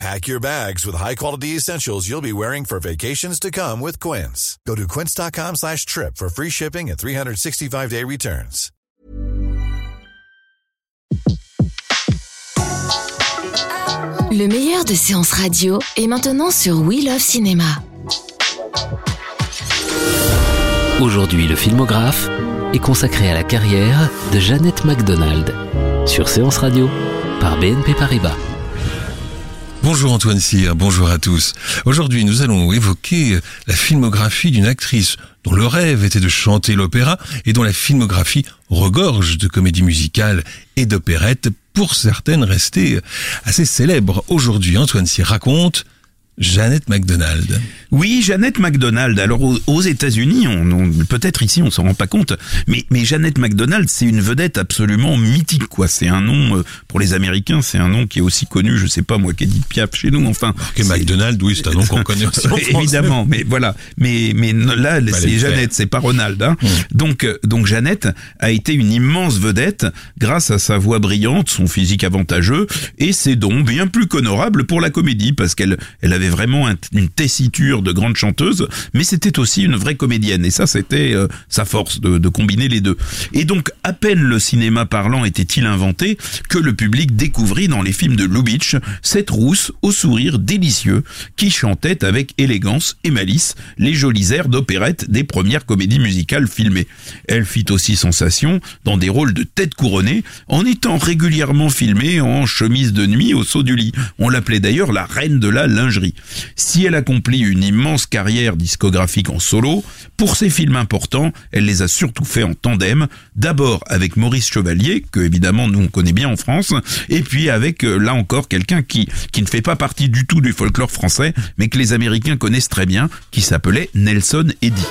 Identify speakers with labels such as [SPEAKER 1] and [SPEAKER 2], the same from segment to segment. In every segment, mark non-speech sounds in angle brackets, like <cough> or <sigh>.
[SPEAKER 1] Pack your bags with high-quality essentials you'll be wearing for vacations to come with Quince. Go to quince.com slash trip for free shipping and 365-day returns.
[SPEAKER 2] Le meilleur de séances radio est maintenant sur We Love Cinéma.
[SPEAKER 3] Aujourd'hui, le filmographe est consacré à la carrière de Jeannette MacDonald sur Séance Radio par BNP Paribas.
[SPEAKER 4] Bonjour Antoine Cyr, bonjour à tous. Aujourd'hui, nous allons évoquer la filmographie d'une actrice dont le rêve était de chanter l'opéra et dont la filmographie regorge de comédies musicales et d'opérettes, pour certaines restées assez célèbres. Aujourd'hui, Antoine Cyr raconte Jeannette MacDonald.
[SPEAKER 5] Oui, Jeannette MacDonald. Alors aux, États-Unis, on, peut-être ici on s'en rend pas compte, mais mais Jeannette MacDonald, c'est une vedette absolument mythique quoi. C'est un nom euh, pour les Américains, c'est un nom qui est aussi connu, je sais pas moi, qu'Edith Piaf chez nous. Enfin,
[SPEAKER 4] que MacDonald, oui, c'est un nom qu'on connaît <laughs> aussi.
[SPEAKER 5] Évidemment, mais voilà. Mais mais là, c'est Jeannette, c'est pas Ronald. Hein. Donc euh, donc Jeannette a été une immense vedette grâce à sa voix brillante, son physique avantageux et ses dons bien plus qu'honorables pour la comédie parce qu'elle elle avait vraiment une tessiture de grande chanteuse, mais c'était aussi une vraie comédienne. Et ça, c'était euh, sa force de, de, combiner les deux. Et donc, à peine le cinéma parlant était-il inventé que le public découvrit dans les films de Lubitsch cette rousse au sourire délicieux qui chantait avec élégance et malice les jolis airs d'opérette des premières comédies musicales filmées. Elle fit aussi sensation dans des rôles de tête couronnée en étant régulièrement filmée en chemise de nuit au saut du lit. On l'appelait d'ailleurs la reine de la lingerie. Si elle accomplit une immense carrière discographique en solo, pour ses films importants, elle les a surtout fait en tandem, d'abord avec Maurice Chevalier, que évidemment nous on connaît bien en France, et puis avec euh, là encore quelqu'un qui, qui ne fait pas partie du tout du folklore français, mais que les Américains connaissent très bien, qui s'appelait Nelson Eddy.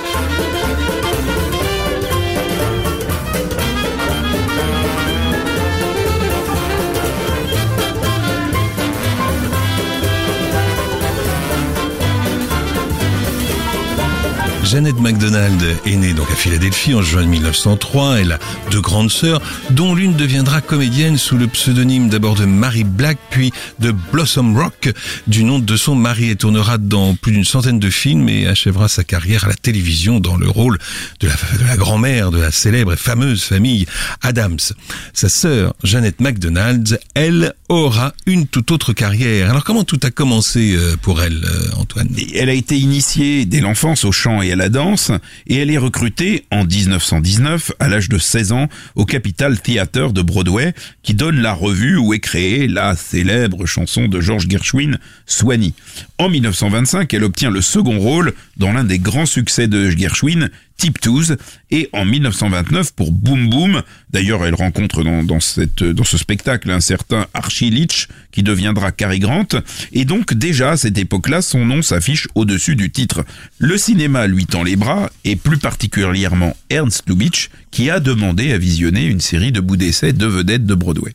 [SPEAKER 4] Jeannette MacDonald est née donc à Philadelphie en juin 1903. Elle a deux grandes sœurs, dont l'une deviendra comédienne sous le pseudonyme d'abord de Mary Black, puis de Blossom Rock, du nom de son mari. Elle tournera dans plus d'une centaine de films et achèvera sa carrière à la télévision dans le rôle de la, grand-mère de la célèbre et fameuse famille Adams. Sa sœur, Jeannette MacDonald, elle aura une toute autre carrière. Alors comment tout a commencé euh, pour elle, euh, Antoine?
[SPEAKER 5] Elle a été initiée dès l'enfance au chant et à la danse et elle est recrutée en 1919 à l'âge de 16 ans au Capital Theatre de Broadway qui donne la revue où est créée la célèbre chanson de George Gershwin, Swanee. En 1925, elle obtient le second rôle dans l'un des grands succès de Gershwin, Tiptoes et en 1929 pour Boom Boom. D'ailleurs, elle rencontre dans, cette, dans ce spectacle un certain Archie Leach qui deviendra Cary Grant et donc déjà à cette époque-là, son nom s'affiche au-dessus du titre. Le cinéma lui tend les bras et plus particulièrement Ernst Lubitsch qui a demandé à visionner une série de bouts d'essai de vedettes de Broadway.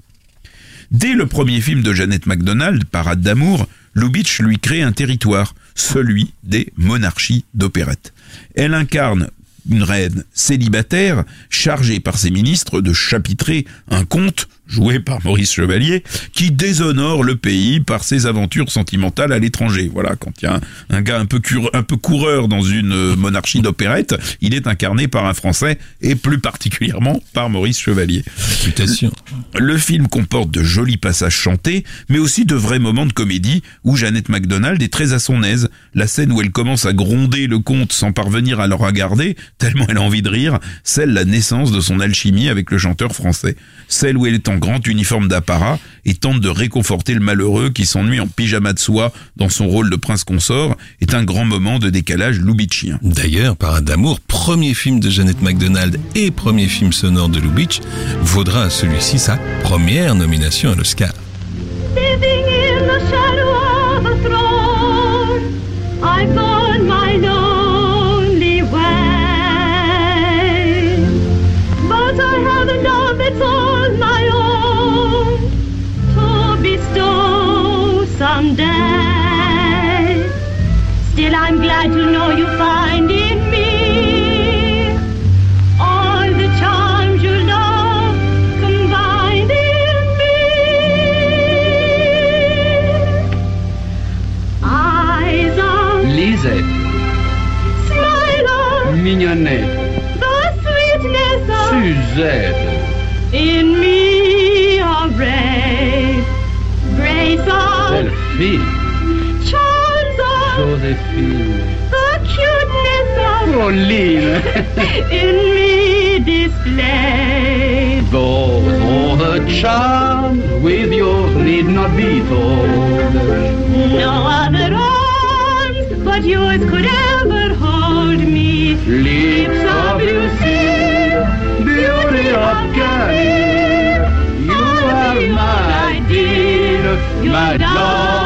[SPEAKER 5] Dès le premier film de Jeannette MacDonald, Parade d'amour, Lubitsch lui crée un territoire, celui des monarchies d'opérette. Elle incarne une reine célibataire chargée par ses ministres de chapitrer un conte joué par Maurice Chevalier, qui déshonore le pays par ses aventures sentimentales à l'étranger. Voilà, quand il y a un, gars un peu, un peu coureur dans une euh, monarchie d'opérette, il est incarné par un Français et plus particulièrement par Maurice Chevalier. Le film comporte de jolis passages chantés, mais aussi de vrais moments de comédie où Jeannette MacDonald est très à son aise. La scène où elle commence à gronder le comte sans parvenir à le regarder, tellement elle a envie de rire, celle la naissance de son alchimie avec le chanteur français. Celle où elle est en grand uniforme d'apparat et tente de réconforter le malheureux qui s'ennuie en pyjama de soie dans son rôle de prince consort est un grand moment de décalage loubitchien.
[SPEAKER 4] D'ailleurs, Parade d'amour, premier film de Jeannette MacDonald et premier film sonore de Lubitsch, vaudra à celui-ci sa première nomination à l'Oscar.
[SPEAKER 6] Someday. Still, I'm glad to know you find in me all the charms you love combined in me. Eyes of
[SPEAKER 7] Lisette,
[SPEAKER 6] smile of
[SPEAKER 7] Mignonnet,
[SPEAKER 6] the sweetness of
[SPEAKER 7] Suzette,
[SPEAKER 6] in me charms of
[SPEAKER 7] Joséphine,
[SPEAKER 6] the cuteness of
[SPEAKER 7] Pauline. <laughs>
[SPEAKER 6] in me displayed.
[SPEAKER 7] Those all the charms with yours need not be told.
[SPEAKER 6] No other arms but yours could ever hold me.
[SPEAKER 7] Lips of Lucille, beauty of Camille, you are my dear, my love forever.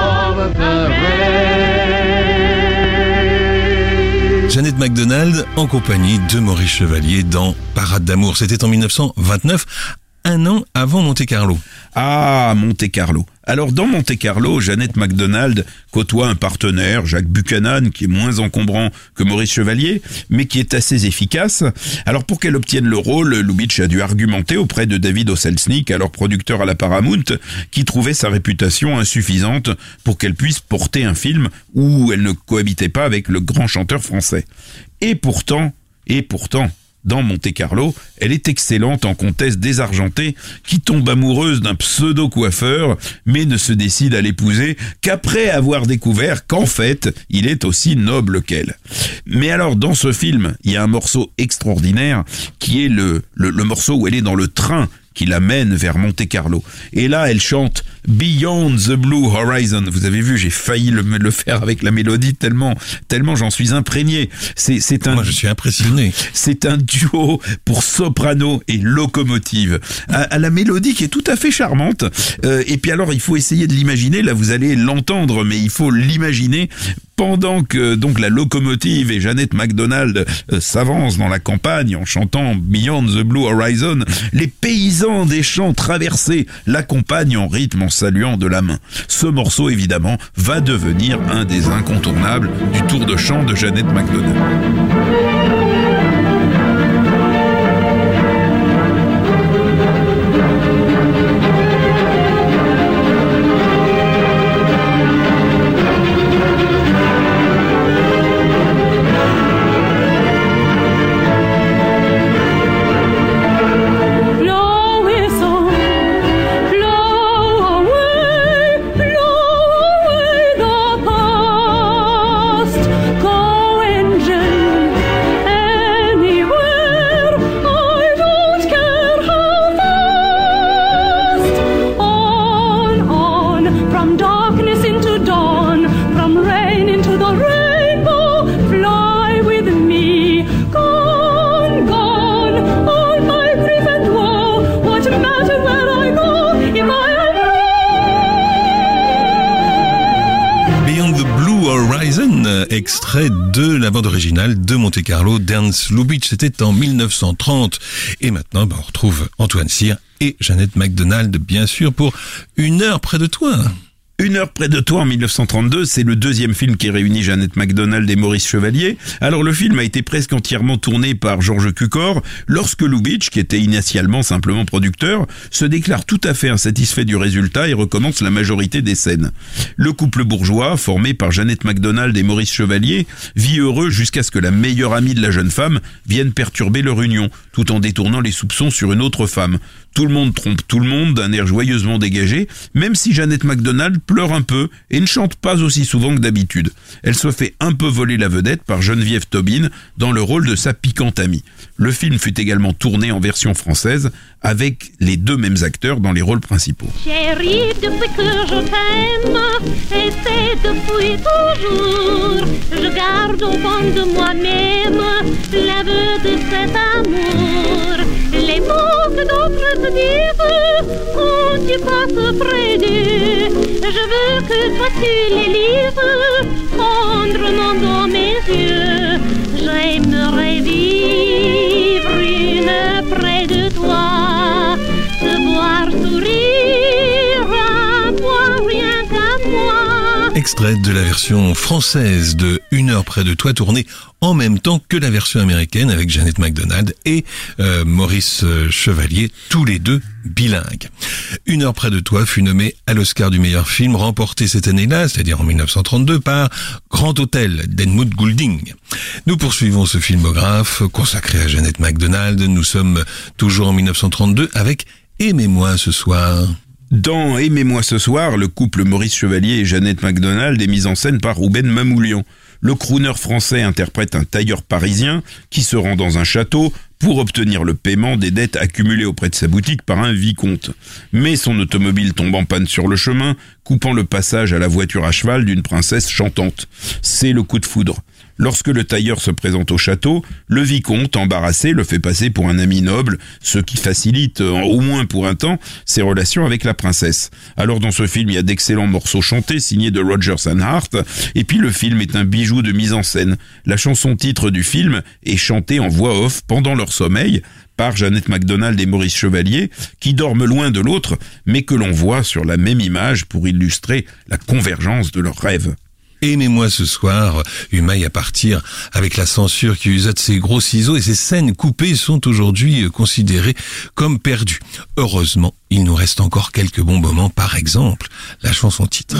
[SPEAKER 4] Jeannette MacDonald en compagnie de Maurice Chevalier dans Parade d'amour. C'était en 1929, un an avant Monte Carlo.
[SPEAKER 5] Ah, Monte Carlo. Alors dans Monte Carlo, Jeannette MacDonald côtoie un partenaire, Jacques Buchanan, qui est moins encombrant que Maurice Chevalier, mais qui est assez efficace. Alors pour qu'elle obtienne le rôle, Lubitsch a dû argumenter auprès de David Oselznick, alors producteur à la Paramount, qui trouvait sa réputation insuffisante pour qu'elle puisse porter un film où elle ne cohabitait pas avec le grand chanteur français. Et pourtant, et pourtant, dans Monte Carlo, elle est excellente en comtesse désargentée qui tombe amoureuse d'un pseudo-coiffeur mais ne se décide à l'épouser qu'après avoir découvert qu'en fait, il est aussi noble qu'elle. Mais alors, dans ce film, il y a un morceau extraordinaire qui est le morceau où elle est dans le train qui l'amène vers Monte Carlo. Et là, elle chante Beyond the Blue Horizon. Vous avez vu, j'ai failli le, le, faire avec la mélodie tellement, tellement j'en suis imprégné. C'est, c'est un,
[SPEAKER 4] Moi, je suis impressionné.
[SPEAKER 5] c'est un duo pour soprano et locomotive. À, à la mélodie qui est tout à fait charmante. Euh, et puis alors, il faut essayer de l'imaginer. Là, vous allez l'entendre, mais il faut l'imaginer pendant que donc la locomotive et Jeannette MacDonald euh, s'avancent dans la campagne en chantant Beyond the Blue Horizon, les paysans des champs traversés l'accompagnent en rythme en saluant de la main. Ce morceau évidemment va devenir un des incontournables du tour de chant de Jeannette MacDonald.
[SPEAKER 4] De la bande originale de Monte Carlo d'Ernst Lubitsch. C'était en 1930. Et maintenant, bah, on retrouve Antoine Cyr et Jeannette MacDonald, bien sûr, pour une heure près de toi.
[SPEAKER 5] Une heure près de toi en 1932, c'est le deuxième film qui réunit Jeannette MacDonald et Maurice Chevalier. Alors le film a été presque entièrement tourné par Georges Cukor lorsque Lubitsch, qui était initialement simplement producteur, se déclare tout à fait insatisfait du résultat et recommence la majorité des scènes. Le couple bourgeois, formé par Jeannette MacDonald et Maurice Chevalier, vit heureux jusqu'à ce que la meilleure amie de la jeune femme vienne perturber leur union, tout en détournant les soupçons sur une autre femme. Tout le monde trompe tout le monde d'un air joyeusement dégagé, même si Jeannette MacDonald pleure un peu et ne chante pas aussi souvent que d'habitude. Elle se fait un peu voler la vedette par Geneviève Tobin dans le rôle de sa piquante amie. Le film fut également tourné en version française avec les deux mêmes acteurs dans les rôles principaux.
[SPEAKER 6] Que d'autres te disent quand tu passes près d'eux, je veux que toi tu les lises tendrement dans mes yeux. J'aimerais vivre une
[SPEAKER 4] extrait de la version française de Une heure près de toi, tournée en même temps que la version américaine avec Janet MacDonald et euh, Maurice euh, Chevalier, tous les deux bilingues. Une heure près de toi fut nommé à l'Oscar du meilleur film, remporté cette année-là, c'est-à-dire en 1932, par Grand Hôtel d'Edmund Goulding. Nous poursuivons ce filmographe consacré à Janet MacDonald. Nous sommes toujours en 1932 avec Aimez-moi ce soir.
[SPEAKER 5] Dans Aimez-moi ce soir, le couple Maurice Chevalier et Jeannette MacDonald est mis en scène par Rouben Mamoulian. Le crooner français interprète un tailleur parisien qui se rend dans un château pour obtenir le paiement des dettes accumulées auprès de sa boutique par un vicomte. Mais son automobile tombe en panne sur le chemin, coupant le passage à la voiture à cheval d'une princesse chantante. C'est le coup de foudre. Lorsque le tailleur se présente au château, le vicomte, embarrassé, le fait passer pour un ami noble, ce qui facilite, euh, au moins pour un temps, ses relations avec la princesse. Alors dans ce film, il y a d'excellents morceaux chantés signés de Roger Hart, et puis le film est un bijou de mise en scène. La chanson titre du film est chantée en voix off pendant leur sommeil, par Jeannette MacDonald et Maurice Chevalier, qui dorment loin de l'autre, mais que l'on voit sur la même image pour illustrer la convergence de leurs rêves.
[SPEAKER 4] Aimez-moi ce soir, Humaille à partir avec la censure qui usa de ses gros ciseaux et ces scènes coupées sont aujourd'hui considérées comme perdues. Heureusement, il nous reste encore quelques bons moments, par exemple la chanson titre.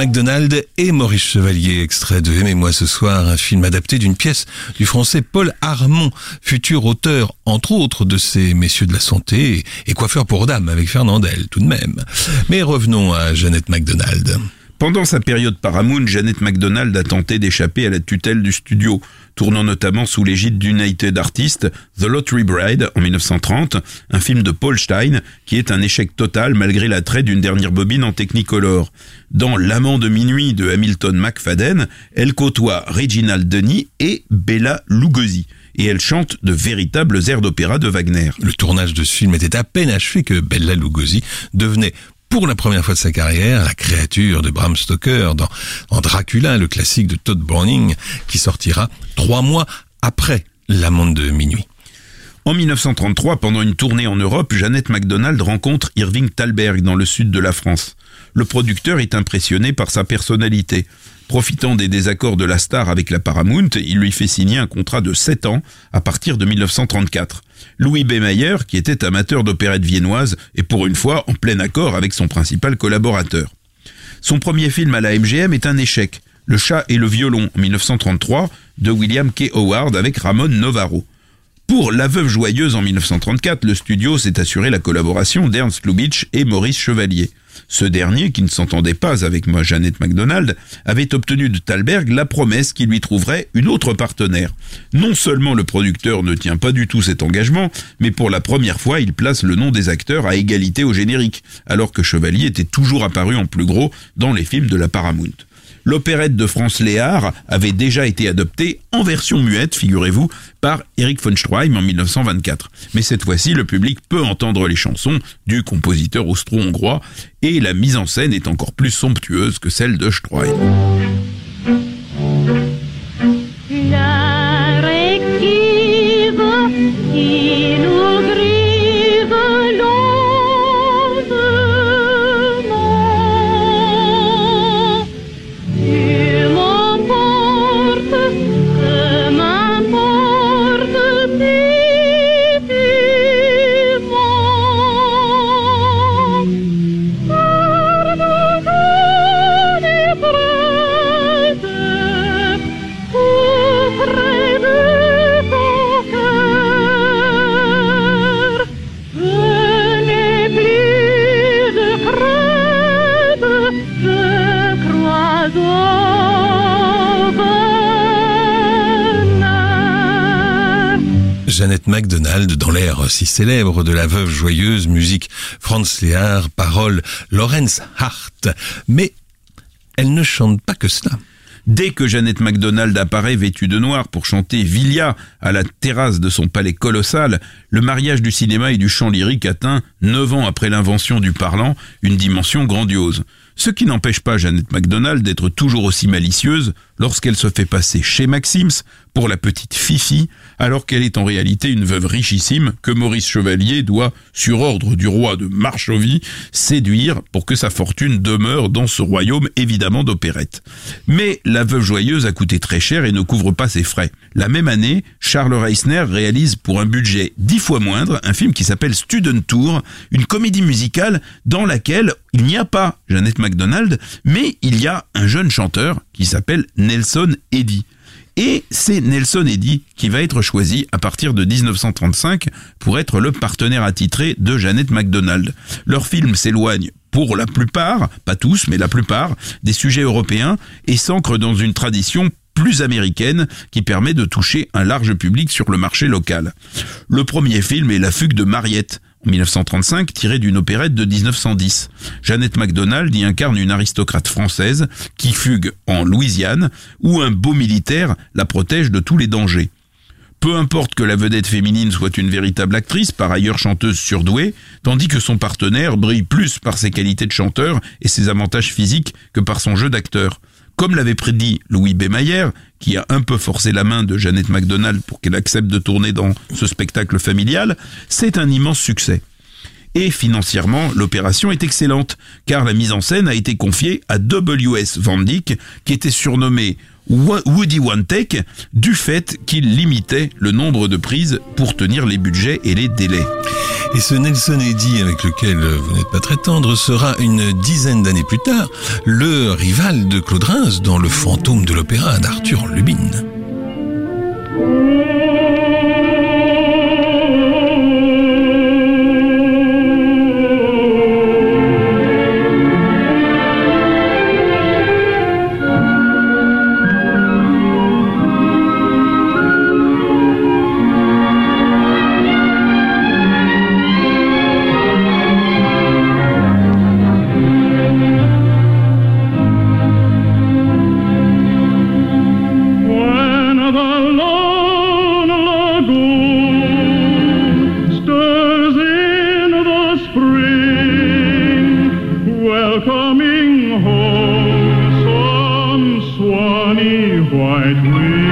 [SPEAKER 4] MacDonald et Maurice Chevalier, extrait de Aimez-moi ce soir, un film adapté d'une pièce du français Paul Armand, futur auteur, entre autres, de ces messieurs de la santé et coiffeur pour dames avec Fernandel, tout de même. Mais revenons à Jeannette MacDonald.
[SPEAKER 5] Pendant sa période Paramount, Janet MacDonald a tenté d'échapper à la tutelle du studio, tournant notamment sous l'égide d'United Artists The Lottery Bride en 1930, un film de Paul Stein qui est un échec total malgré l'attrait d'une dernière bobine en Technicolor. Dans L'amant de minuit de Hamilton McFadden, elle côtoie Reginald Denny et Bella Lugosi et elle chante de véritables airs d'opéra de Wagner.
[SPEAKER 4] Le tournage de ce film était à peine achevé que Bella Lugosi devenait pour la première fois de sa carrière, la créature de Bram Stoker dans, Dracula, le classique de Todd Browning, qui sortira trois mois après L'amende de minuit.
[SPEAKER 5] En 1933, pendant une tournée en Europe, Jeannette MacDonald rencontre Irving Thalberg dans le sud de la France. Le producteur est impressionné par sa personnalité. Profitant des désaccords de la star avec la Paramount, il lui fait signer un contrat de 7 ans à partir de 1934. Louis B. Mayer, qui était amateur d'opérette viennoise, est pour une fois en plein accord avec son principal collaborateur. Son premier film à la MGM est un échec, Le chat et le violon, en 1933, de William K. Howard avec Ramon Novaro. Pour La Veuve Joyeuse en 1934, le studio s'est assuré la collaboration d'Ernst Lubitsch et Maurice Chevalier. Ce dernier, qui ne s'entendait pas avec Jeannette MacDonald, avait obtenu de Thalberg la promesse qu'il lui trouverait une autre partenaire. Non seulement le producteur ne tient pas du tout cet engagement, mais pour la première fois, il place le nom des acteurs à égalité au générique, alors que Chevalier était toujours apparu en plus gros dans les films de la Paramount. L'opérette de France Léard avait déjà été adoptée en version muette, figurez-vous, par Eric von Stroheim en 1924. Mais cette fois-ci, le public peut entendre les chansons du compositeur austro-hongrois et la mise en scène est encore plus somptueuse que celle de Stroheim.
[SPEAKER 8] Jeannette MacDonald dans l'air si célèbre de la veuve joyeuse, musique Franz Lehár, parole Lorenz Hart. Mais elle ne chante pas que cela.
[SPEAKER 5] Dès que Jeannette MacDonald apparaît vêtue de noir pour chanter Villia à la terrasse de son palais colossal, le mariage du cinéma et du chant lyrique atteint, neuf ans après l'invention du parlant, une dimension grandiose. Ce qui n'empêche pas Jeannette MacDonald d'être toujours aussi malicieuse lorsqu'elle se fait passer chez Maxims pour la petite Fifi, alors qu'elle est en réalité une veuve richissime que Maurice Chevalier doit, sur ordre du roi de Marchovie, séduire pour que sa fortune demeure dans ce royaume évidemment d'opérette. Mais la veuve joyeuse a coûté très cher et ne couvre pas ses frais. La même année, Charles Reisner réalise pour un budget dix fois moindre un film qui s'appelle Student Tour, une comédie musicale dans laquelle il n'y a pas Jeannette MacDonald, mais il y a un jeune chanteur qui s'appelle Nelson Eddy. Et c'est Nelson Eddy qui va être choisi à partir de 1935 pour être le partenaire attitré de Jeannette MacDonald. Leur film s'éloigne pour la plupart, pas tous, mais la plupart, des sujets européens et s'ancre dans une tradition plus américaine qui permet de toucher un large public sur le marché local. Le premier film est La fugue de Mariette, en 1935, tiré d'une opérette de 1910. Jeannette MacDonald y incarne une aristocrate française qui fugue en Louisiane, où un beau militaire la protège de tous les dangers. Peu importe que la vedette féminine soit une véritable actrice, par ailleurs chanteuse surdouée, tandis que son partenaire brille plus par ses qualités de chanteur et ses avantages physiques que par son jeu d'acteur. Comme l'avait prédit Louis B. Mayer, qui a un peu forcé la main de Jeannette MacDonald pour qu'elle accepte de tourner dans ce spectacle familial, c'est un immense succès. Et financièrement, l'opération est excellente, car la mise en scène a été confiée à W.S. Van Dyck, qui était surnommé Woody One Take du fait qu'il limitait le nombre de prises pour tenir les budgets et les délais.
[SPEAKER 8] Et ce Nelson Eddy avec lequel vous n'êtes pas très tendre sera une dizaine d'années plus tard le rival de Claude Reims dans Le fantôme de l'opéra d'Arthur Lubin.
[SPEAKER 5] quite weak.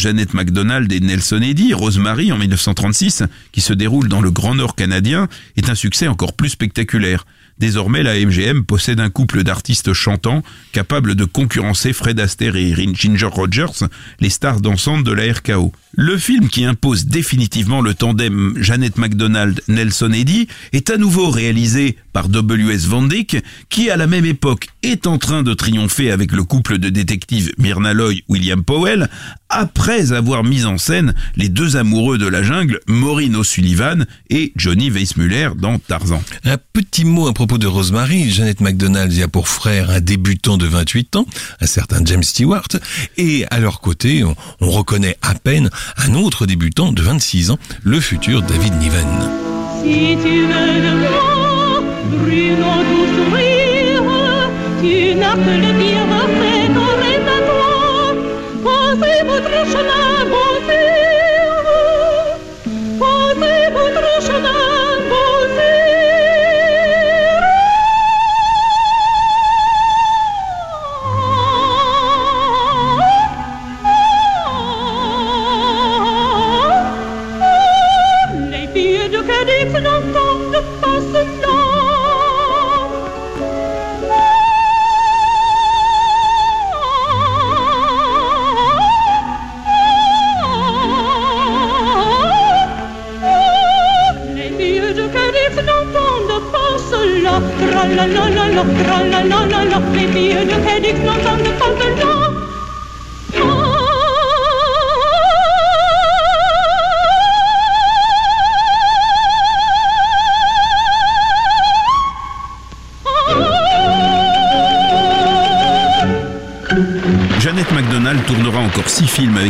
[SPEAKER 5] Jeannette MacDonald et Nelson Eddy, Rosemary en 1936, qui se déroule dans le Grand Nord canadien, est un succès encore plus spectaculaire. Désormais, la MGM possède un couple d'artistes chantants capables de concurrencer Fred Astaire et Ginger Rogers, les stars dansantes de la RKO. Le film qui impose définitivement le tandem Jeannette MacDonald-Nelson Eddy est à nouveau réalisé par W.S. Van Dyck, qui à la même époque est en train de triompher avec le couple de détectives Myrna Loy-William Powell, après avoir mis en scène les deux amoureux de la jungle, Maureen O'Sullivan et Johnny Weissmuller dans Tarzan.
[SPEAKER 4] Un petit mot à propos de Rosemary. Jeannette MacDonald y a pour frère un débutant de 28 ans, un certain James Stewart, et à leur côté, on, on reconnaît à peine un autre débutant de 26 ans, le futur David Niven.
[SPEAKER 6] Si tu veux de moi, Bruno doux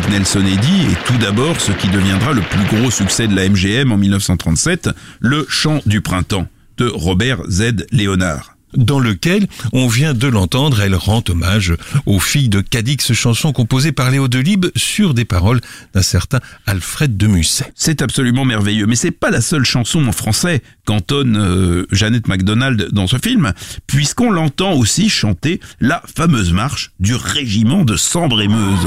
[SPEAKER 5] avec Nelson Eddy et tout d'abord ce qui deviendra le plus gros succès de la MGM en 1937, Le Chant du Printemps de Robert Z. Léonard.
[SPEAKER 4] dans lequel, on vient de l'entendre, elle rend hommage aux filles de Cadix, chanson composée par Léo Delibes sur des paroles d'un certain Alfred de Musset.
[SPEAKER 5] C'est absolument merveilleux, mais c'est pas la seule chanson en français qu'entonne euh, Jeannette MacDonald dans ce film, puisqu'on l'entend aussi chanter la fameuse marche du régiment de Sambre-et-Meuse.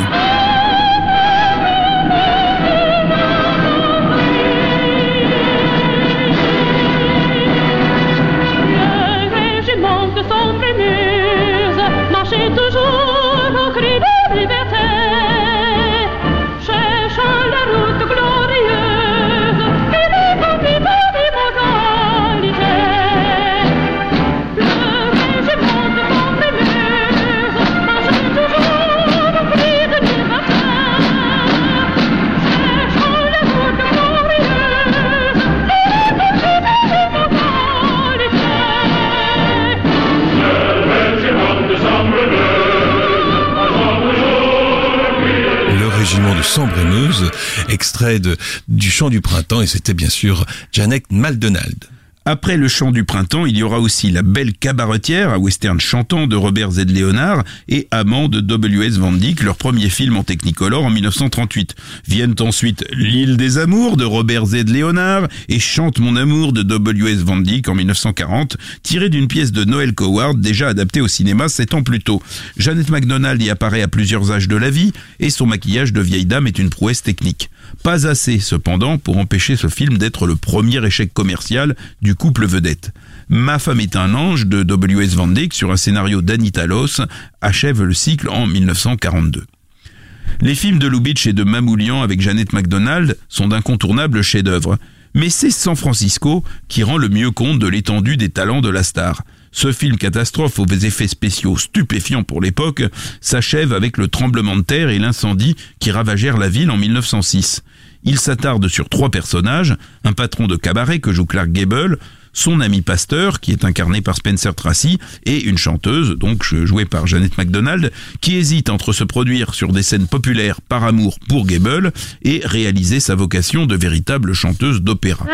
[SPEAKER 6] Sambre-et-Meuse,
[SPEAKER 4] extrait du chant du printemps, et c'était bien sûr Janet MacDonald.
[SPEAKER 5] Après le chant du printemps, il y aura aussi La Belle Cabaretière, un western chantant de Robert Z. Léonard, et Amant de W.S. Van Dyck, leur premier film en Technicolor en 1938. Viennent ensuite L'île des amours de Robert Z. Léonard et Chante mon amour de W.S. Van Dyck en 1940, tiré d'une pièce de Noël Coward déjà adaptée au cinéma sept ans plus tôt. Jeannette MacDonald y apparaît à plusieurs âges de la vie et son maquillage de vieille dame est une prouesse technique. Pas assez, cependant, pour empêcher ce film d'être le premier échec commercial du couple vedette. Ma femme est un ange de W.S. Van Dyck sur un scénario d'Anita Loss achève le cycle en 1942. Les films de Lubitsch et de Mamoulian avec Jeannette MacDonald sont d'incontournables chefs-d'œuvre. Mais c'est San Francisco qui rend le mieux compte de l'étendue des talents de la star. Ce film catastrophe aux effets spéciaux stupéfiants pour l'époque s'achève avec le tremblement de terre et l'incendie qui ravagèrent la ville en 1906. Il s'attarde sur trois personnages, un patron de cabaret que joue Clark Gable, son ami pasteur, qui est incarné par Spencer Tracy, et une chanteuse, donc jouée par Jeannette MacDonald, qui hésite entre se produire sur des scènes populaires par amour pour Gable et réaliser sa vocation de véritable chanteuse d'opéra.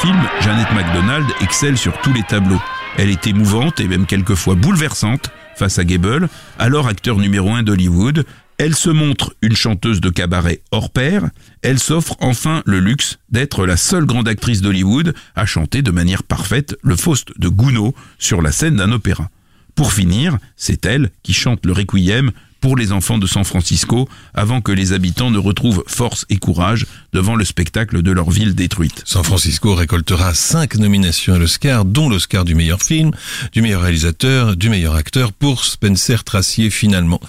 [SPEAKER 5] Film, Jeannette MacDonald excelle sur tous les tableaux. Elle est émouvante et même quelquefois bouleversante face à Gable, alors acteur numéro un d'Hollywood. Elle se montre une chanteuse de cabaret hors pair. Elle s'offre enfin le luxe d'être la seule grande actrice d'Hollywood à chanter de manière parfaite le Faust de Gounod sur la scène d'un opéra. Pour finir, c'est elle qui chante le requiem pour les enfants de San Francisco avant que les habitants ne retrouvent force et courage devant le spectacle de leur ville détruite.
[SPEAKER 4] San Francisco récoltera cinq nominations à l'Oscar, dont l'Oscar du meilleur film, du meilleur réalisateur, du meilleur acteur pour Spencer Tracier finalement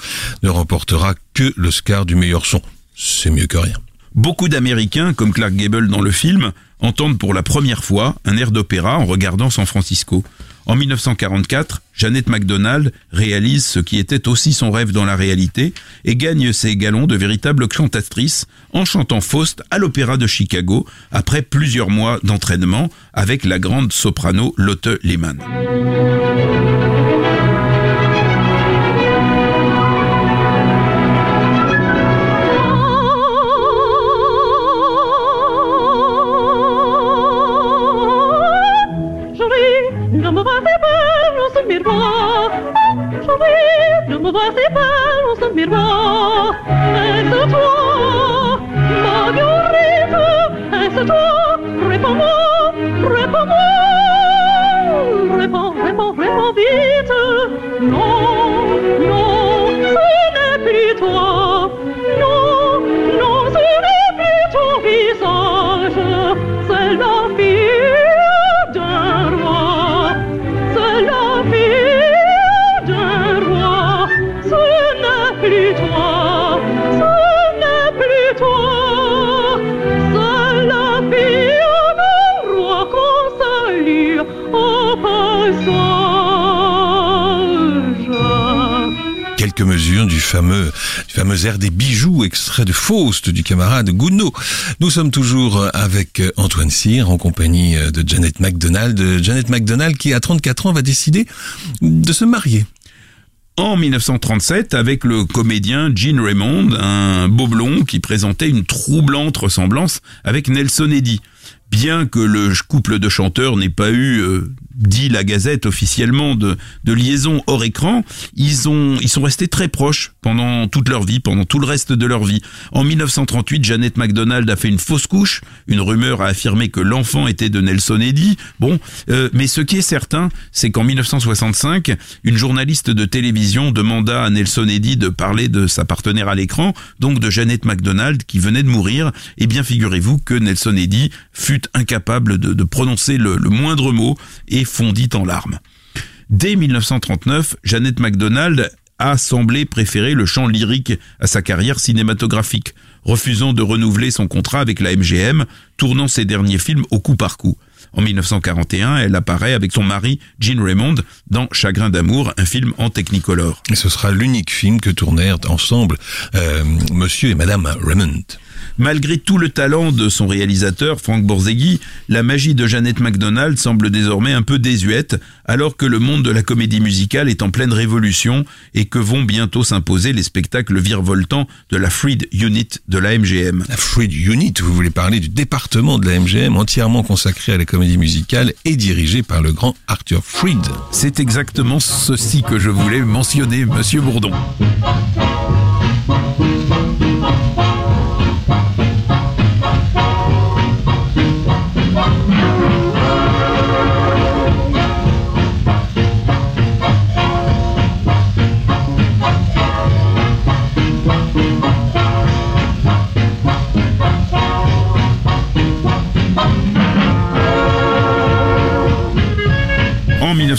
[SPEAKER 4] ne remportera que l'Oscar du meilleur son. C'est mieux que rien.
[SPEAKER 5] Beaucoup d'Américains, comme Clark Gable dans le film, entendent pour la première fois un air d'opéra en regardant San Francisco. En 1944, Jeannette MacDonald réalise ce qui était aussi son rêve dans la réalité et gagne ses galons de véritable cantatrice en chantant Faust à l'Opéra de Chicago après plusieurs mois d'entraînement avec la grande soprano Lotte Lehmann.
[SPEAKER 6] Ne me vois pas dans miroir. Est-ce toi, Marguerite Est-ce toi réponds-moi?
[SPEAKER 4] Quelques mesures du fameux, du fameux air des bijoux, extrait de Faust du camarade Gounod. Nous sommes toujours avec Antoine Cyr en compagnie de Janet MacDonald. Janet MacDonald qui à 34 ans va décider de se marier.
[SPEAKER 5] en 1937 avec le comédien Gene Raymond, un beau blond qui présentait une troublante ressemblance avec Nelson Eddy. Bien que le couple de chanteurs n'ait pas eu, euh, dit la Gazette officiellement, de, de liaison hors écran, ils, ont, ils sont restés très proches pendant toute leur vie, pendant tout le reste de leur vie. En 1938, Janet MacDonald a fait une fausse couche. Une rumeur a affirmé que l'enfant était de Nelson Eddy. Bon, euh, mais ce qui est certain, c'est qu'en 1965, une journaliste de télévision demanda à Nelson Eddy de parler de sa partenaire à l'écran, donc de Janet MacDonald qui venait de mourir. Eh bien, figurez-vous que Nelson Eddy fut incapable de, prononcer le, moindre mot et fondit en larmes. Dès 1939, Janet MacDonald a semblé préférer le chant lyrique à sa carrière cinématographique, refusant de renouveler son contrat avec la MGM, tournant ses derniers films au coup par coup. En 1941, elle apparaît avec son mari Gene Raymond dans Chagrin d'amour, un film en Technicolor.
[SPEAKER 4] Et ce sera l'unique film que tournèrent ensemble euh, Monsieur et Madame Raymond.
[SPEAKER 5] Malgré tout le talent de son réalisateur, Frank Borzegui, la magie de Jeannette MacDonald semble désormais un peu désuète, alors que le monde de la comédie musicale est en pleine révolution et que vont bientôt s'imposer les spectacles virevoltants de la Freed Unit de la MGM.
[SPEAKER 4] La Freed Unit, vous voulez parler du département de la MGM entièrement consacré à la comédie musicale et dirigé par le grand Arthur Freed.
[SPEAKER 5] C'est exactement ceci que je voulais mentionner, monsieur Bourdon.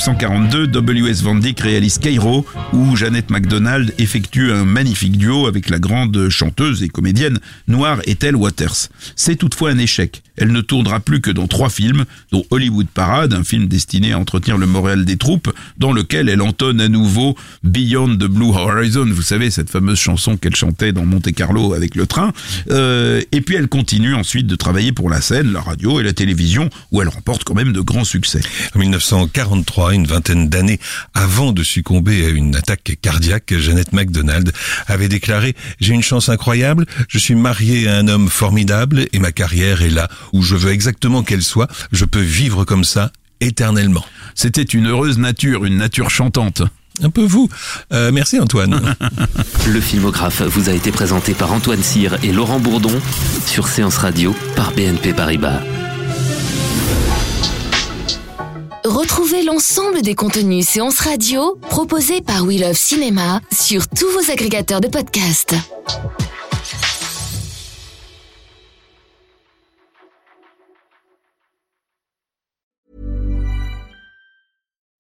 [SPEAKER 5] 1942, W.S. Van Dyck réalise Cairo, où Jeannette MacDonald effectue un magnifique duo avec la grande chanteuse et comédienne noire Ethel Waters. C'est toutefois un échec. Elle ne tournera plus que dans trois films, dont Hollywood Parade, un film destiné à entretenir le moral des troupes, dans lequel elle entonne à nouveau Beyond the Blue Horizon, vous savez, cette fameuse chanson qu'elle chantait dans Monte Carlo avec le train. Euh, et puis elle continue ensuite de travailler pour la scène, la radio et la télévision, où elle remporte quand même de grands succès.
[SPEAKER 4] En 1943, une vingtaine d'années avant de succomber à une attaque cardiaque, Jeannette MacDonald avait déclaré « J'ai une chance incroyable, je suis mariée à un homme formidable et ma carrière est là où je veux exactement qu'elle soit, je peux vivre comme ça éternellement.
[SPEAKER 5] C'était une heureuse nature, une nature chantante.
[SPEAKER 4] Un peu vous. Euh, merci Antoine. <laughs>
[SPEAKER 3] Le filmographe vous a été présenté par Antoine Cyr et Laurent Bourdon sur Séance Radio par BNP Paribas.
[SPEAKER 2] Retrouvez l'ensemble des contenus séances radio proposés par We Love Cinéma sur tous vos agrégateurs de podcasts.